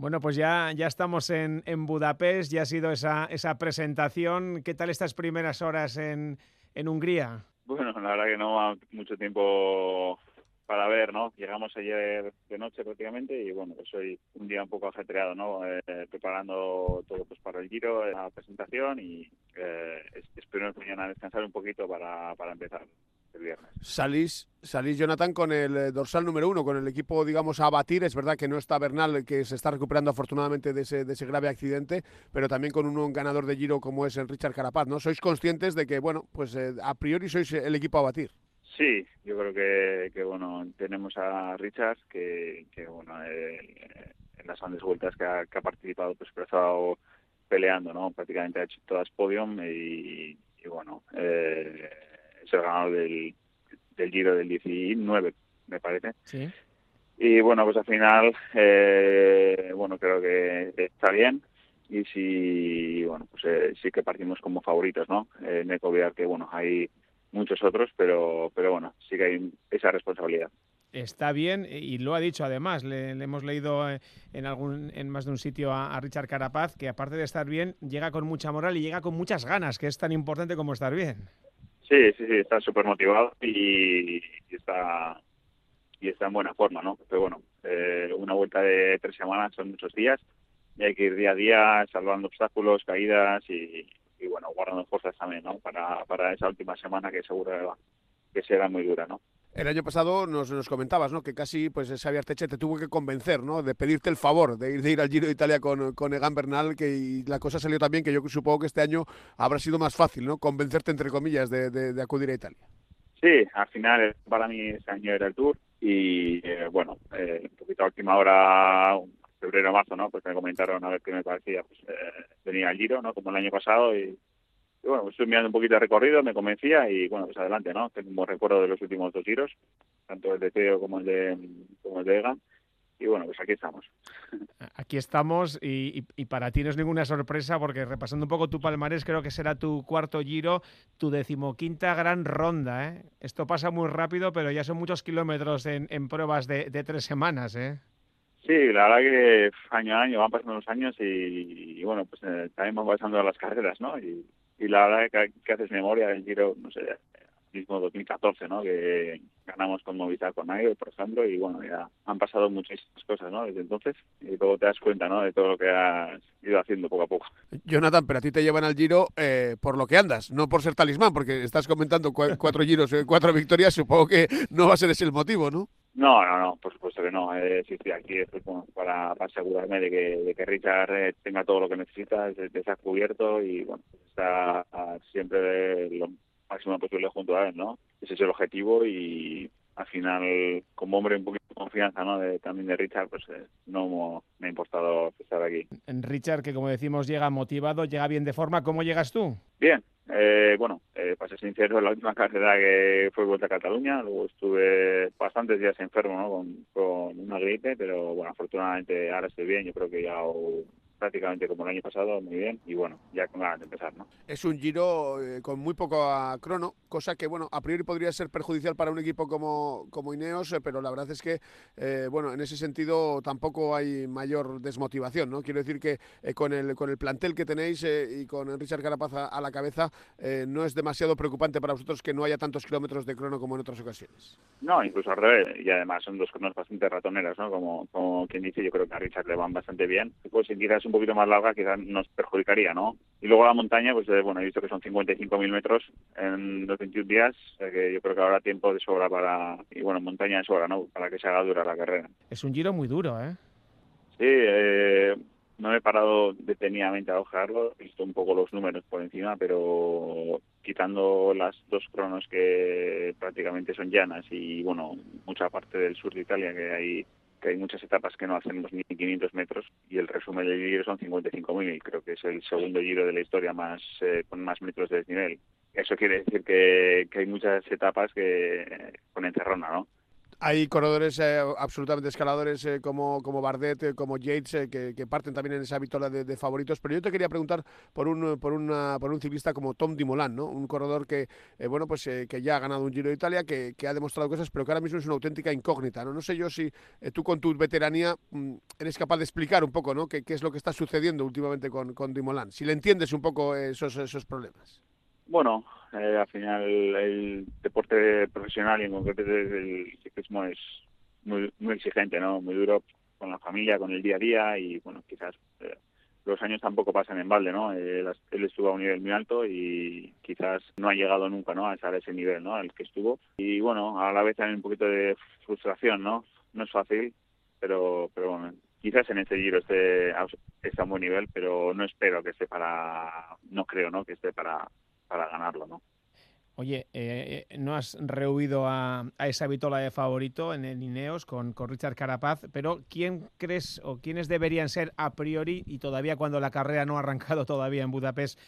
Bueno, pues ya, ya estamos en, en Budapest, ya ha sido esa, esa presentación. ¿Qué tal estas primeras horas en, en Hungría? Bueno, la verdad que no va mucho tiempo para ver, ¿no? Llegamos ayer de noche prácticamente y bueno, pues hoy un día un poco ajetreado, ¿no? Eh, preparando todo pues para el giro, la presentación y eh, espero mañana descansar un poquito para, para empezar el viernes. Salís, salís, Jonathan, con el eh, dorsal número uno, con el equipo, digamos, a batir. Es verdad que no está Bernal, que se está recuperando afortunadamente de ese, de ese grave accidente, pero también con un, ganador de Giro como es el Richard Carapaz, ¿no? ¿Sois conscientes de que, bueno, pues eh, a priori sois el equipo a batir? Sí, yo creo que, que bueno, tenemos a Richard, que, que bueno, eh, en las grandes vueltas que ha, participado, pues que ha estado peleando, ¿no? Prácticamente ha hecho todas podium y, y bueno, eh, es el ganador del, del Giro del 19, me parece. Sí. Y bueno, pues al final, eh, bueno, creo que está bien. Y sí, bueno, pues eh, sí que partimos como favoritos, ¿no? Eh, no hay que olvidar que, bueno, hay muchos otros, pero, pero bueno, sí que hay esa responsabilidad. Está bien y lo ha dicho además, le, hemos leído eh, en algún en más de un sitio a, a, Richard Carapaz que aparte de estar bien, llega con mucha moral y llega con muchas ganas, que es tan importante como estar bien. Sí, sí, sí, está súper motivado y, está y está en buena forma, ¿no? Pero bueno, eh, una vuelta de tres semanas son muchos días y hay que ir día a día salvando obstáculos, caídas y, bueno, guardando fuerzas también, ¿no? Para, para esa última semana que seguro que será muy dura, ¿no? El año pasado nos, nos comentabas, ¿no? Que casi, pues, Xavier Teche te tuvo que convencer, ¿no? De pedirte el favor de ir, de ir al Giro de Italia con, con Egan Bernal, que y la cosa salió también, que yo supongo que este año habrá sido más fácil, ¿no? Convencerte, entre comillas, de, de, acudir a Italia. Sí, al final, para mí ese año era el Tour y, eh, bueno, eh, un poquito a última hora, febrero, marzo, ¿no? Pues me comentaron a ver qué me parecía, pues eh, venía al Giro, ¿no? Como el año pasado y y bueno, estoy mirando un poquito de recorrido, me convencía y bueno, pues adelante, ¿no? Tengo un recuerdo de los últimos dos giros, tanto el de Teo como el de, como el de Egan. Y bueno, pues aquí estamos. Aquí estamos y, para ti no es ninguna sorpresa porque repasando un poco tu palmarés creo que será tu cuarto giro, tu decimoquinta gran ronda. ¿eh? Esto pasa muy rápido, pero ya son muchos kilómetros en, en pruebas de, de, tres semanas. ¿eh? Sí, la verdad que año a año van pasando los años y, bueno, pues eh, también van pasando las carreras, ¿no? Y, y la verdad que, que haces memoria del Giro, no sé, mismo 2014, ¿no? Que ganamos con Movistar con Aire, por ejemplo, y bueno, ya han pasado muchísimas cosas, ¿no? Desde entonces, y luego te das cuenta, ¿no? De todo lo que has ido haciendo poco a poco. Jonathan, pero a ti te llevan al Giro eh, por lo que andas, no por ser talismán, porque estás comentando cuatro giros, eh, cuatro victorias, supongo que no va a ser ese el motivo, ¿no? No, no, no, por supuesto que no. Eh, sí, sí, aquí estoy para, para, asegurarme de que, de que Richard eh, tenga todo lo que necesita, de, de cubierto y bueno, está siempre lo máximo posible junto a él, ¿no? Ese es el objetivo y al final, como hombre un poquito de confianza, ¿no? De, también de Richard, pues eh, no me ha importado estar aquí. Richard, que como decimos, llega motivado, llega bien de forma. ¿Cómo llegas tú? Bien, eh, bueno, eh, para ser sincero, la última carrera que fue Vuelta a Cataluña, luego estuve bastantes días enfermo ¿no? con, con una gripe, pero bueno, afortunadamente ahora estoy bien, yo creo que ya prácticamente como el año pasado, muy bien, y bueno, ya con ganas de empezar, ¿no? Es un giro eh, con muy poco a crono, cosa que, bueno, a priori podría ser perjudicial para un equipo como, como Ineos, eh, pero la verdad es que, eh, bueno, en ese sentido tampoco hay mayor desmotivación, ¿no? Quiero decir que con, el, con el plantel que tenéis y con Richard Carapaz a, la cabeza, no es demasiado preocupante para vosotros que no haya tantos kilómetros de crono como en otras ocasiones. No, incluso al revés, y además son dos cronos bastante ratoneras, ¿no? Como, como quien dice, yo creo que a Richard le van bastante bien. Pues quizás un poquito más larga quizás nos perjudicaría, ¿no? Y luego la montaña, pues eh, bueno, he visto que son 55.000 metros en los 21 días, que yo creo que habrá tiempo de sobra para, y bueno, montaña de sobra, ¿no? Para que se haga dura la carrera. Es un giro muy duro, ¿eh? Sí, eh, no me he parado detenidamente a ojearlo, he visto un poco los números por encima, pero quitando las dos cronos que prácticamente son llanas y, bueno, mucha parte del sur de Italia que hay que hay muchas etapas que no hacen los 1.500 metros y el resumen del giro son 55.000. Creo que es el segundo giro de la historia más eh, con más metros de desnivel. Eso quiere decir que, que hay muchas etapas que con encerrona, ¿no? Hay corredores eh, absolutamente escaladores eh, como, como Bardet, eh, como Yates, que, parten también en esa vitola de, favoritos. Pero yo te quería preguntar por un, por una, por un ciclista como Tom Dumoulin, ¿no? un corredor que, bueno, pues, que ya ha ganado un Giro de Italia, que, ha demostrado cosas, pero que ahora mismo es una auténtica incógnita. No, no sé yo si tú con tu veteranía mm, eres capaz de explicar un poco ¿no? qué, qué es lo que está sucediendo últimamente con, con Dumoulin, si le entiendes un poco esos, esos problemas. Bueno, eh, al final el deporte profesional y en concreto el ciclismo es muy, muy exigente, ¿no? Muy duro con la familia, con el día a día y bueno, quizás eh, los años tampoco pasan en balde, ¿no? Él, estuvo a un nivel muy alto y quizás no ha llegado nunca, ¿no? A ese nivel, ¿no? Al que estuvo. Y bueno, a la vez también un poquito de frustración, ¿no? No es fácil, pero, pero bueno, quizás en este giro esté, esté a un buen nivel, pero no espero que esté para, no creo, ¿no? Que esté para para ganarlo, ¿no? Oye, eh, eh, no has rehuido a, esa vitola de favorito en el Ineos con, con, Richard Carapaz, pero ¿quién crees o quiénes deberían ser a priori y todavía cuando la carrera no ha arrancado todavía en Budapest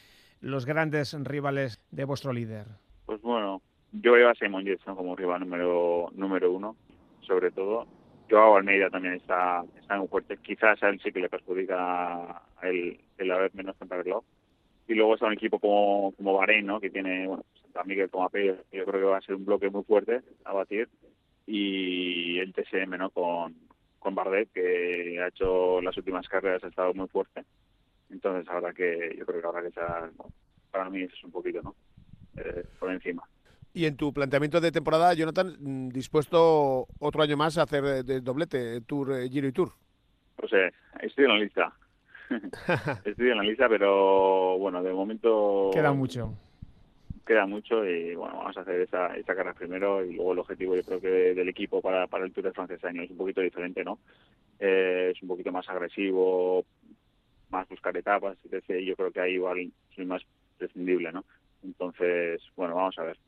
los grandes rivales de vuestro líder? Pues bueno, yo veo a Simon Yates como rival número número uno, sobre todo. Joao Almeida también está, está muy fuerte. Quizás a él sí que le perjudica el, el haber menos reloj y luego está un equipo como, como Bahrein, ¿no? que tiene bueno, San Miguel como apellido, yo creo que va a ser un bloque muy fuerte a batir, y el TSM ¿no? con, con Bardet, que ha hecho las últimas carreras, ha estado muy fuerte. Entonces, ahora que yo creo que ahora que está, para mí es un poquito ¿no? Eh, por encima. Y en tu planteamiento de temporada, Jonathan, mm, dispuesto otro año más a hacer de doblete, Tour, eh, Giro y Tour. Pues eh, estoy en la lista. Estoy en la lista, pero bueno, de momento... Queda mucho. Queda mucho y bueno, vamos a hacer esa, esa carrera primero y luego el objetivo yo creo que del equipo para, para el Tour de Francia este año es un poquito diferente, ¿no? Eh, es un poquito más agresivo, más buscar etapas, y yo creo que ahí igual soy más prescindible, ¿no? Entonces, bueno, vamos a ver.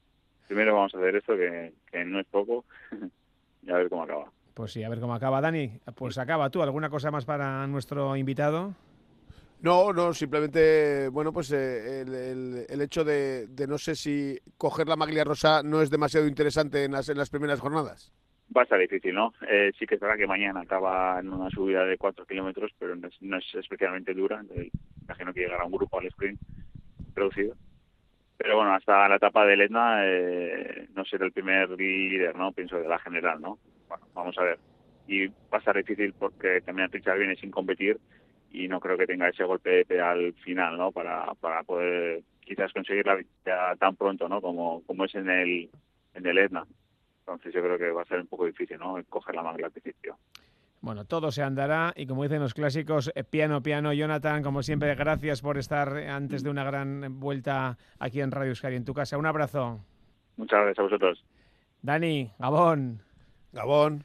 Primero vamos a hacer esto, que, que no es poco, y a ver cómo acaba. Pues sí, a ver cómo acaba. Dani, pues acaba tú. ¿Alguna cosa más para nuestro invitado? No, no, simplemente, bueno, pues eh, el, el, hecho de, de, no sé si coger la maglia rosa no es demasiado interesante en las, en las primeras jornadas. Va a estar difícil, ¿no? Eh, sí que es verdad que mañana acaba en una subida de 4 kilómetros, pero no es, especialmente dura. imagino que llegará un grupo al sprint reducido. Pero bueno, hasta la etapa del Etna eh, no será el primer líder, ¿no? Pienso de la general, ¿no? Bueno, vamos a ver. Y va a estar difícil porque también Richard viene sin competir y no creo que tenga ese golpe al final, ¿no? Para, para poder quizás conseguir la victoria tan pronto, ¿no? Como, como es en el, en el Etna. Entonces yo creo que va a ser un poco difícil, ¿no? Coger la manga al principio. Bueno, todo se andará y como dicen los clásicos, eh, piano, piano. Jonathan, como siempre, gracias por estar antes de una gran vuelta aquí en Radio Euskadi, en tu casa. Un abrazo. Muchas gracias a vosotros. Dani, Gabón. Gabón.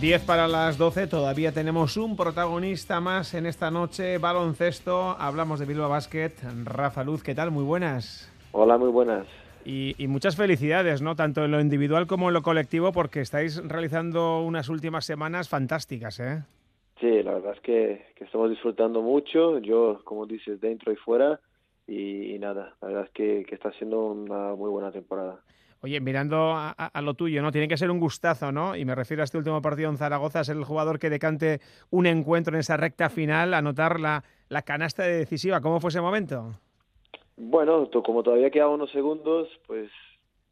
10 para las 12, todavía tenemos un protagonista más en esta noche, baloncesto, hablamos de Bilbao Basket, Rafa Luz, ¿qué tal? Muy buenas. Hola, muy buenas. Y, muchas felicidades, ¿no? Tanto en lo individual como en lo colectivo, porque estáis realizando unas últimas semanas fantásticas, ¿eh? Sí, la verdad es que, estamos disfrutando mucho, yo, como dices, dentro y fuera, y, nada, la verdad es que, que está siendo una muy buena temporada. Oye, mirando a, lo tuyo, ¿no? Tiene que ser un gustazo, ¿no? Y me refiero a este último partido en Zaragoza, ser el jugador que decante un encuentro en esa recta final, anotar la, la canasta decisiva. ¿Cómo fue ese momento? Bueno, como todavía quedaban unos segundos, pues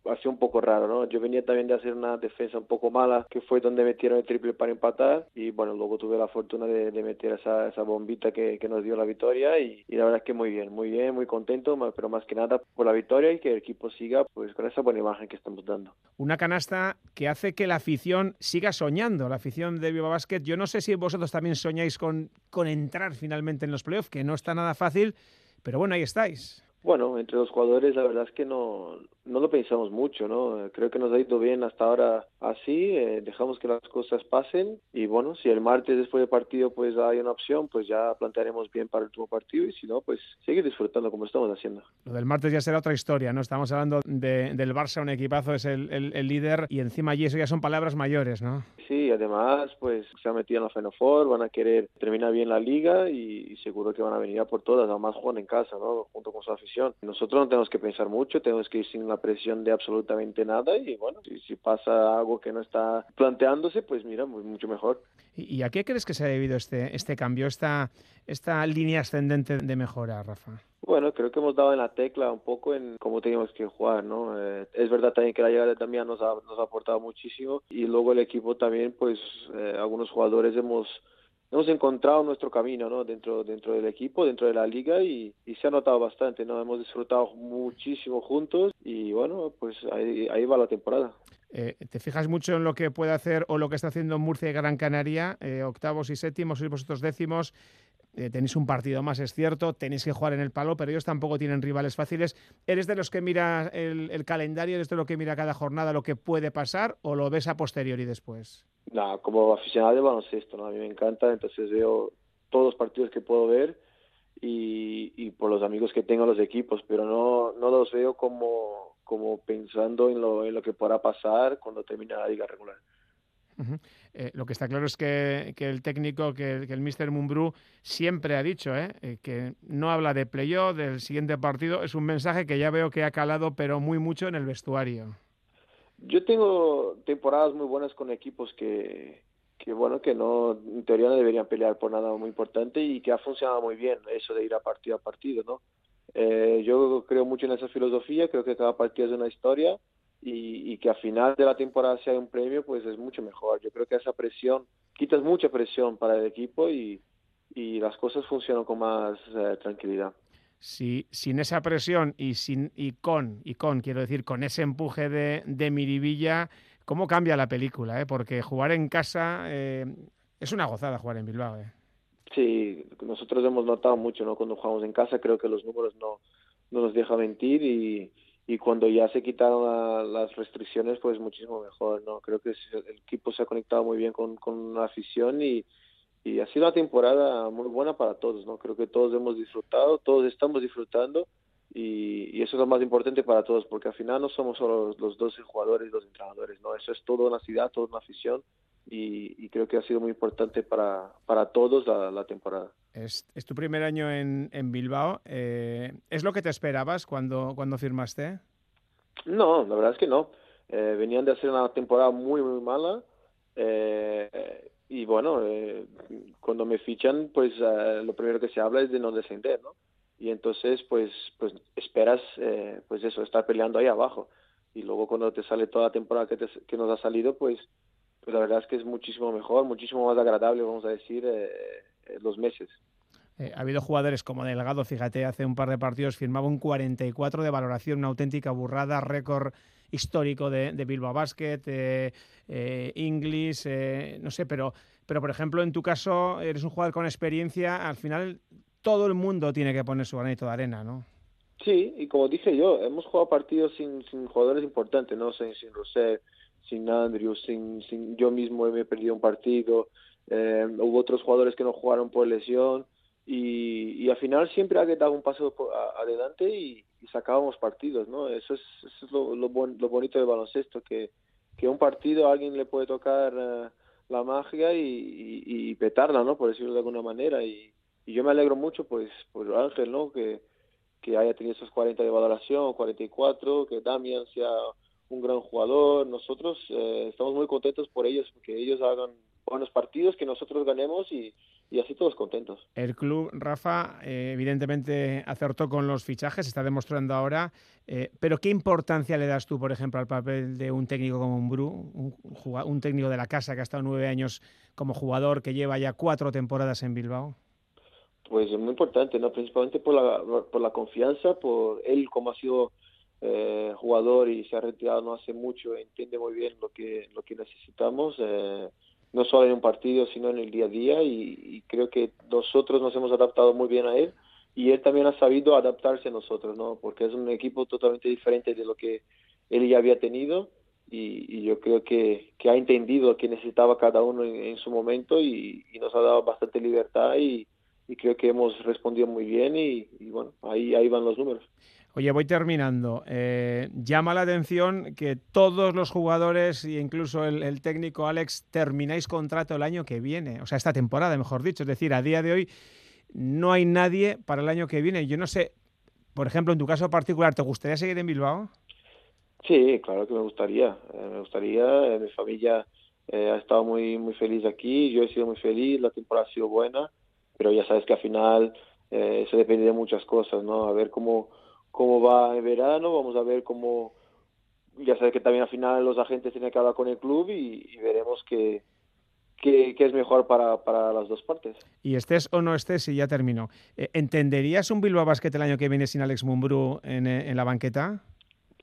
ha sido un poco raro, ¿no? Yo venía también de hacer una defensa un poco mala, que fue donde metieron el triple para empatar, y bueno, luego tuve la fortuna de, meter esa, esa bombita que, nos dio la victoria, y, la verdad es que muy bien, muy bien, muy contento, pero más que nada por la victoria y que el equipo siga pues con esa buena imagen que estamos dando. Una canasta que hace que la afición siga soñando, la afición de Viva Basket. Yo no sé si vosotros también soñáis con, con entrar finalmente en los playoffs, que no está nada fácil, pero bueno, ahí estáis. Bueno, entre los jugadores la verdad es que no, no lo pensamos mucho, ¿no? Creo que nos ha ido bien hasta ahora así, eh, dejamos que las cosas pasen y bueno, si el martes después del partido pues hay una opción, pues ya plantearemos bien para el último partido y si no, pues seguir disfrutando como estamos haciendo. Lo del martes ya será otra historia, ¿no? Estamos hablando de, del Barça, un equipazo, es el, el, líder y encima allí eso ya son palabras mayores, ¿no? Sí, además pues se han metido en la Final Four, van a querer terminar bien la liga y, seguro que van a venir a por todas, además juegan en casa, ¿no? Junto con su afición. Nosotros no tenemos que pensar mucho, tenemos que ir sin la presión de absolutamente nada y bueno, si, pasa algo que no está planteándose, pues mira, mucho mejor. ¿Y a qué crees que se ha debido este, este cambio, esta, esta línea ascendente de mejora, Rafa? Bueno, creo que hemos dado en la tecla un poco en cómo teníamos que jugar, ¿no? Eh, es verdad también que la llegada de Damián nos ha, nos ha aportado muchísimo y luego el equipo también, pues eh, algunos jugadores hemos hemos encontrado nuestro camino ¿no? dentro, dentro del equipo, dentro de la liga y, se ha notado bastante, ¿no? hemos disfrutado muchísimo juntos y bueno, pues ahí, ahí va la temporada. Eh, ¿Te fijas mucho en lo que puede hacer o lo que está haciendo Murcia y Gran Canaria? Eh, octavos y séptimos, sois vosotros décimos. Eh, tenéis un partido más, es cierto, tenéis que jugar en el palo, pero ellos tampoco tienen rivales fáciles. ¿Eres de los que mira el, calendario, eres de los que mira cada jornada lo que puede pasar o lo ves a posteriori después? No, como aficionado de baloncesto, ¿no? a mí me encanta, entonces veo todos los partidos que puedo ver y, y por los amigos que tengo los equipos, pero no, no los veo como, como pensando en lo, en lo que podrá pasar cuando termine la liga regular. Eh, lo que está claro es que, que el técnico, que, que el Mr. Mumbrú siempre ha dicho ¿eh? Eh, que no habla de playoff, del siguiente partido. Es un mensaje que ya veo que ha calado, pero muy mucho en el vestuario. Yo tengo temporadas muy buenas con equipos que, que bueno, que no, en teoría no deberían pelear por nada muy importante y que ha funcionado muy bien eso de ir a partido a partido, ¿no? Eh, yo creo mucho en esa filosofía, creo que cada partido es una historia y, y que al final de la temporada sea un premio, pues es mucho mejor. Yo creo que esa presión, quitas mucha presión para el equipo y, y las cosas funcionan con más eh, tranquilidad si sin esa presión y sin y con y con quiero decir con ese empuje de, de Miribilla cómo cambia la película ¿eh? porque jugar en casa eh, es una gozada jugar en Bilbao ¿eh? sí nosotros hemos notado mucho no cuando jugamos en casa creo que los números no no nos dejan mentir y, y cuando ya se quitaron las restricciones pues muchísimo mejor no creo que el equipo se ha conectado muy bien con, con la afición y y ha sido una temporada muy buena para todos, ¿no? Creo que todos hemos disfrutado, todos estamos disfrutando y, eso es lo más importante para todos, porque al final no somos solo los, 12 jugadores y los entrenadores, ¿no? Eso es toda una ciudad, toda una afición y, creo que ha sido muy importante para, para todos la, temporada. Es, tu primer año en, en Bilbao. Eh, ¿Es lo que te esperabas cuando, cuando firmaste? No, la verdad es que no. Eh, venían de hacer una temporada muy, muy mala. Eh, y bueno, eh, cuando me fichan, pues lo primero que se habla es de no descender, ¿no? Y entonces, pues, pues esperas, pues eso, estar peleando ahí abajo. Y luego cuando te sale toda la temporada que, te, que nos ha salido, pues, pues la verdad es que es muchísimo mejor, muchísimo más agradable, vamos a decir, eh, eh los meses. Eh, ha habido jugadores como Delgado, fíjate, hace un par de partidos firmaba un 44 de valoración, una auténtica burrada, récord histórico de, de Bilbao Basket, eh, eh English, eh, no sé, pero, pero por ejemplo, en tu caso, eres un jugador con experiencia, al final todo el mundo tiene que poner su granito de arena, ¿no? Sí, y como dije yo, hemos jugado partidos sin, sin jugadores importantes, ¿no? Sin, sin sin Andrew, sin, sin yo mismo he perdido un partido, eh, hubo otros jugadores que no jugaron por lesión y, y al final siempre hay que dar un paso adelante y, sacábamos partidos, ¿no? Eso es, eso es lo, lo, lo, bonito del baloncesto, que, que un partido a alguien le puede tocar eh, la magia y, y, petarla, ¿no? Por decirlo de alguna manera. Y, y yo me alegro mucho, pues, por Ángel, ¿no? Que, que haya tenido esos 40 de valoración, 44, que Damian sea un gran jugador. Nosotros eh, estamos muy contentos por ellos, que ellos hagan buenos partidos, que nosotros ganemos y, y así todos contentos. El club, Rafa, eh, evidentemente acertó con los fichajes, está demostrando ahora, eh, pero ¿qué importancia le das tú, por ejemplo, al papel de un técnico como un Bru, un, un técnico de la casa que ha estado nueve años como jugador, que lleva ya cuatro temporadas en Bilbao? Pues es muy importante, ¿no? principalmente por la, por la confianza, por él como ha sido eh, jugador y se ha retirado no hace mucho, entiende muy bien lo que, lo que necesitamos, eh, no solo en un partido, sino en el día a día y, creo que nosotros nos hemos adaptado muy bien a él y él también ha sabido adaptarse a nosotros, ¿no? porque es un equipo totalmente diferente de lo que él ya había tenido y, yo creo que, que, ha entendido que necesitaba cada uno en, su momento y, y, nos ha dado bastante libertad y, y creo que hemos respondido muy bien y, bueno, ahí, ahí van los números. Oye, voy terminando. Eh, llama la atención que todos los jugadores e incluso el, técnico Alex termináis contrato el año que viene, o sea, esta temporada, mejor dicho. Es decir, a día de hoy no hay nadie para el año que viene. Yo no sé, por ejemplo, en tu caso particular, ¿te gustaría seguir en Bilbao? Sí, claro que me gustaría. Eh, me gustaría. Eh, mi familia ha estado muy, muy feliz aquí. Yo he sido muy feliz. La temporada ha sido buena pero ya sabes que al final eh, eso depende de muchas cosas, ¿no? A ver cómo, cómo va el verano, vamos a ver cómo, ya sabes que también al final los agentes tienen que hablar con el club y, veremos qué, qué, es mejor para, para, las dos partes. Y estés o no estés, y ya termino. Eh, ¿Entenderías un Bilbao Basket el año que viene sin Alex Mumbrú en, eh, en la banqueta?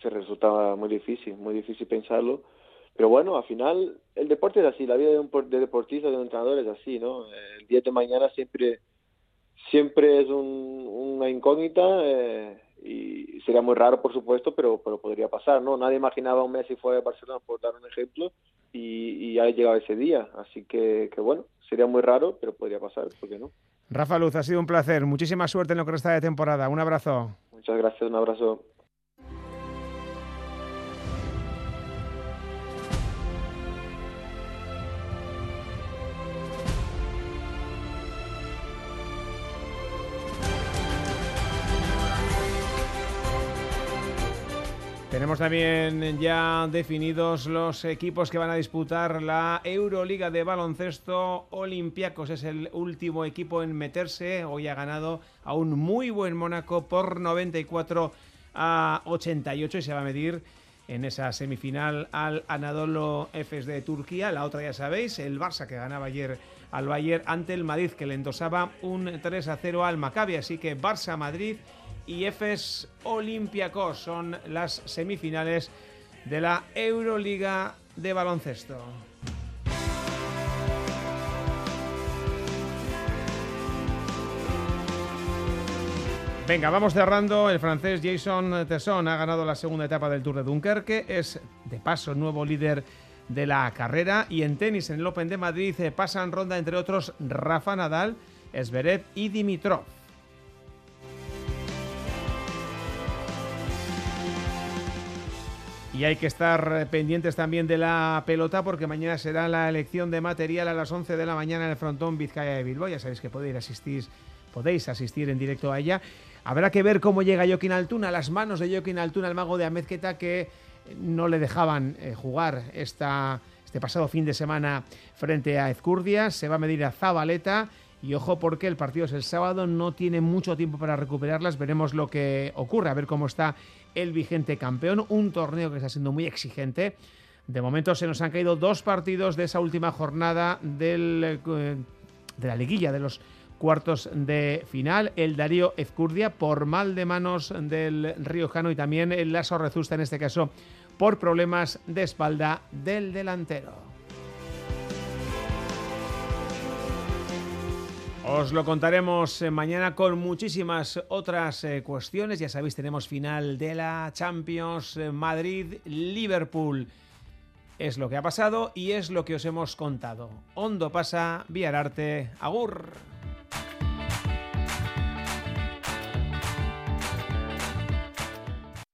Se resulta muy difícil, muy difícil pensarlo pero bueno, al final el deporte es así, la vida de un de deportista, de un entrenador es así, ¿no? El día de mañana siempre siempre es una incógnita eh, y sería muy raro, por supuesto, pero, pero podría pasar, ¿no? Nadie imaginaba un Messi fuera de Barcelona, por dar un ejemplo, y, y ha llegado ese día. Así que, que, bueno, sería muy raro, pero podría pasar, ¿por qué no? Rafa Luz, ha sido un placer. Muchísima suerte en lo que resta de temporada. Un abrazo. Muchas gracias, un abrazo. Tenemos también ya definidos los equipos que van a disputar la Euroliga de baloncesto. Olympiacos es el último equipo en meterse. Hoy ha ganado a un muy buen Mónaco por 94 a 88 y se va a medir en esa semifinal al Anadolu Efes de Turquía. La otra ya sabéis, el Barça que ganaba ayer al Bayern ante el Madrid que le endosaba un 3 a 0 al Maccabi. Así que Barça-Madrid y Efes Olympiacos son las semifinales de la Euroliga de baloncesto. Venga, vamos cerrando. El francés Jason Tesson ha ganado la segunda etapa del Tour de Dunkerque. Es, de paso, nuevo líder de la carrera. Y en tenis, en el Open de Madrid, eh, pasan ronda, entre otros, Rafa Nadal, Esberet y Dimitrov. Y hay que estar eh, pendientes también de la pelota porque mañana será la elección de material a las 11 de la mañana en el frontón Vizcaya de Bilbao. Ya sabéis que podéis asistir, podéis asistir en directo a ella. Habrá que ver cómo llega Joaquín Altuna, las manos de Joaquín Altuna, el mago de Amezqueta, que no le dejaban eh, jugar esta, este pasado fin de semana frente a Ezcurdia. Se va a medir a Zabaleta. Y ojo porque el partido es el sábado, no tiene mucho tiempo para recuperarlas. Veremos lo que ocurre, a ver cómo está el vigente campeón. Un torneo que está siendo muy exigente. De momento se nos han caído dos partidos de esa última jornada del, eh, de la liguilla de los cuartos de final. El Darío Ezcurdia por mal de manos del Riojano y también el Lazo Rezusta en este caso por problemas de espalda del delantero. Os lo contaremos eh, mañana con muchísimas otras eh, cuestiones. Ya sabéis, tenemos final de la Champions eh, Madrid-Liverpool. Es lo que ha pasado y es lo que os hemos contado. Hondo pasa, Viararte, Agur.